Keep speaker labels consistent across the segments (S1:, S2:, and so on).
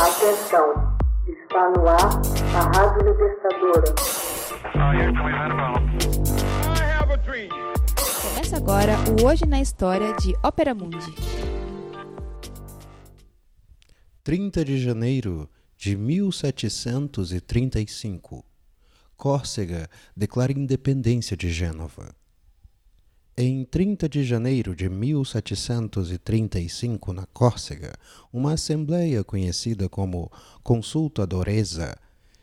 S1: Atenção, está no ar a Rádio Libertadora.
S2: Começa agora o Hoje na História de Ópera Mundi.
S3: 30 de janeiro de 1735. Córcega declara independência de Gênova. Em 30 de janeiro de 1735, na Córcega, uma assembleia conhecida como Consulta Doresa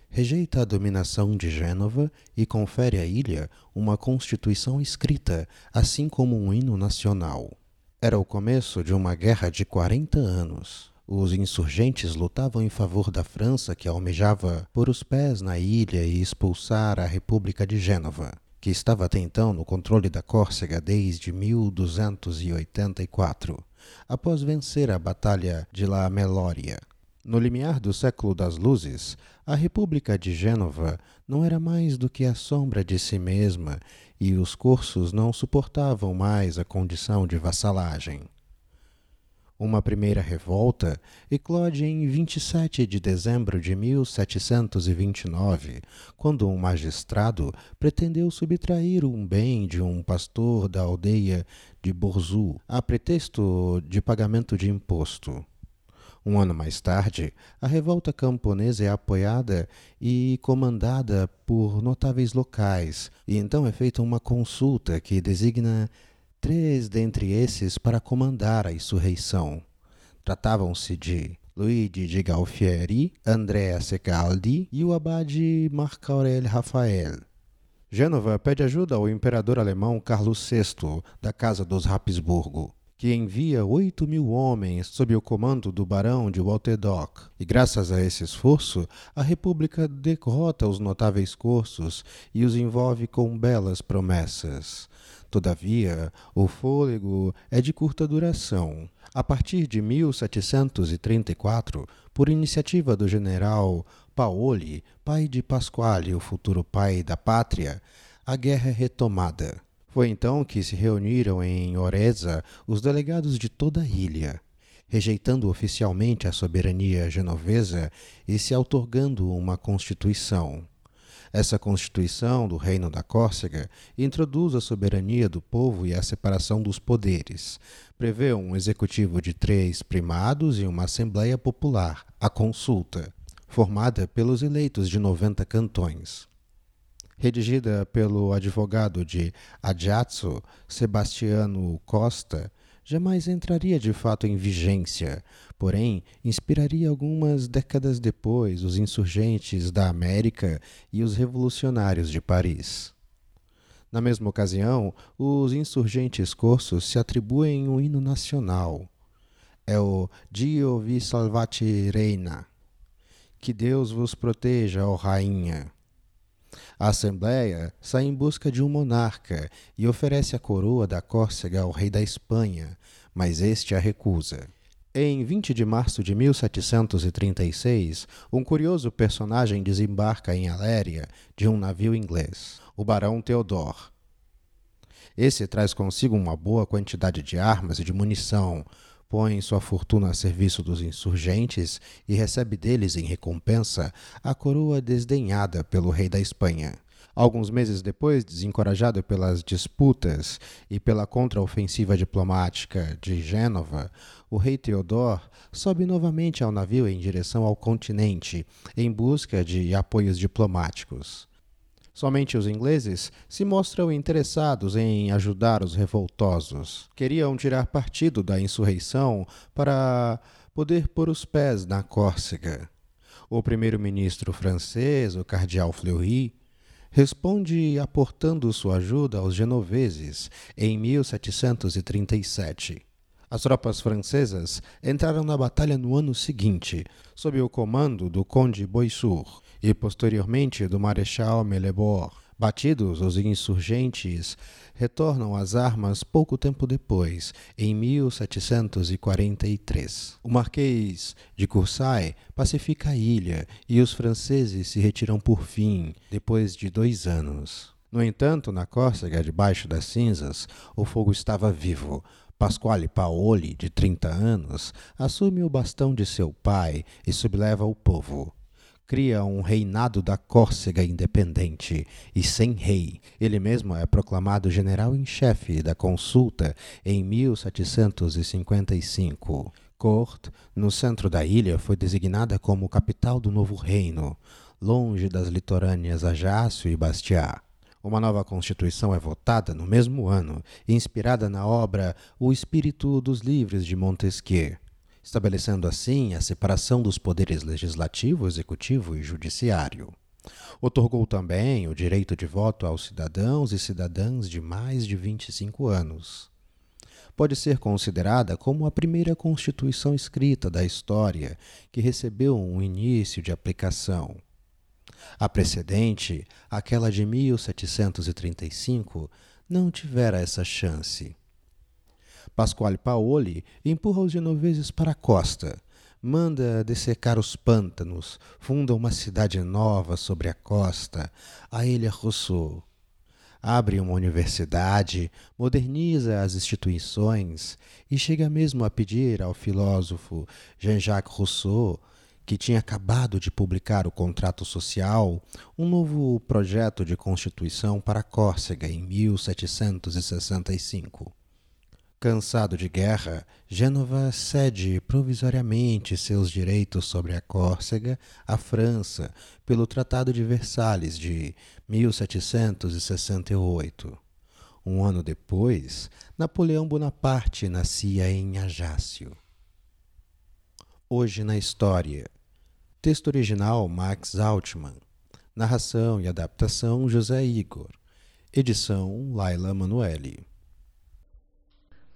S3: rejeita a dominação de Gênova e confere à ilha uma constituição escrita, assim como um hino nacional. Era o começo de uma guerra de 40 anos. Os insurgentes lutavam em favor da França, que almejava pôr os pés na ilha e expulsar a República de Gênova que estava até então no controle da Córcega desde 1284, após vencer a Batalha de La Melória. No limiar do século das luzes, a República de Gênova não era mais do que a sombra de si mesma e os cursos não suportavam mais a condição de vassalagem. Uma primeira revolta eclode em 27 de dezembro de 1729, quando um magistrado pretendeu subtrair um bem de um pastor da aldeia de Borzu, a pretexto de pagamento de imposto. Um ano mais tarde, a revolta camponesa é apoiada e comandada por notáveis locais, e então é feita uma consulta que designa três dentre esses para comandar a insurreição. Tratavam-se de Luigi de Galfieri, Andrea Secaldi e o abade Marco Aurélio Rafael. Gênova pede ajuda ao imperador alemão Carlos VI, da Casa dos Habsburgo, que envia oito mil homens sob o comando do barão de Walterdock. E graças a esse esforço, a República derrota os notáveis cursos e os envolve com belas promessas. Todavia, o fôlego é de curta duração. A partir de 1734, por iniciativa do general Paoli, pai de Pasquale, o futuro pai da pátria, a guerra é retomada. Foi então que se reuniram em Oreza os delegados de toda a ilha, rejeitando oficialmente a soberania genovesa e se outorgando uma constituição. Essa Constituição do Reino da Córcega introduz a soberania do povo e a separação dos poderes. Prevê um executivo de três primados e uma Assembleia Popular, a Consulta, formada pelos eleitos de 90 cantões. Redigida pelo advogado de Ajaccio, Sebastiano Costa, jamais entraria de fato em vigência, porém inspiraria algumas décadas depois os insurgentes da América e os revolucionários de Paris. Na mesma ocasião, os insurgentes corsos se atribuem um hino nacional. É o Dio vi salvati reina. Que Deus vos proteja, ó rainha. A Assembleia sai em busca de um monarca e oferece a coroa da Córcega ao rei da Espanha, mas este a recusa. Em 20 de março de 1736, um curioso personagem desembarca em Aléria de um navio inglês, o Barão Theodore. Esse traz consigo uma boa quantidade de armas e de munição, põe sua fortuna a serviço dos insurgentes e recebe deles em recompensa a coroa desdenhada pelo rei da Espanha. Alguns meses depois, desencorajado pelas disputas e pela contraofensiva diplomática de Gênova, o rei Teodor sobe novamente ao navio em direção ao continente, em busca de apoios diplomáticos. Somente os ingleses se mostram interessados em ajudar os revoltosos. Queriam tirar partido da insurreição para poder pôr os pés na Córcega. O primeiro-ministro francês, o cardeal Fleury, responde aportando sua ajuda aos genoveses em 1737. As tropas francesas entraram na batalha no ano seguinte, sob o comando do conde Boissur e posteriormente do Marechal Melebor. Batidos, os insurgentes retornam às armas pouco tempo depois, em 1743. O Marquês de Courçay pacifica a ilha e os franceses se retiram por fim, depois de dois anos. No entanto, na Córcega, debaixo das cinzas, o fogo estava vivo. Pasquale Paoli, de 30 anos, assume o bastão de seu pai e subleva o povo. Cria um reinado da Córcega independente e sem rei. Ele mesmo é proclamado general em chefe da consulta em 1755. Corte, no centro da ilha, foi designada como capital do novo reino, longe das litorâneas Ajaccio e Bastia. Uma nova Constituição é votada no mesmo ano, inspirada na obra O Espírito dos Livres de Montesquieu, estabelecendo assim a separação dos poderes legislativo, executivo e judiciário. Otorgou também o direito de voto aos cidadãos e cidadãs de mais de 25 anos. Pode ser considerada como a primeira Constituição escrita da história que recebeu um início de aplicação. A precedente, aquela de 1735, não tivera essa chance. Pasquale Paoli empurra os genoveses para a costa, manda dessecar os pântanos, funda uma cidade nova sobre a costa, a Ilha Rousseau. Abre uma universidade, moderniza as instituições e chega mesmo a pedir ao filósofo Jean-Jacques Rousseau que tinha acabado de publicar o Contrato Social, um novo projeto de constituição para Córcega em 1765. Cansado de guerra, Gênova cede provisoriamente seus direitos sobre a Córcega à França pelo Tratado de Versalhes de 1768. Um ano depois, Napoleão Bonaparte nascia em Ajaccio. Hoje na História Texto original Max Altman. Narração e adaptação José Igor. Edição Laila Manuelle.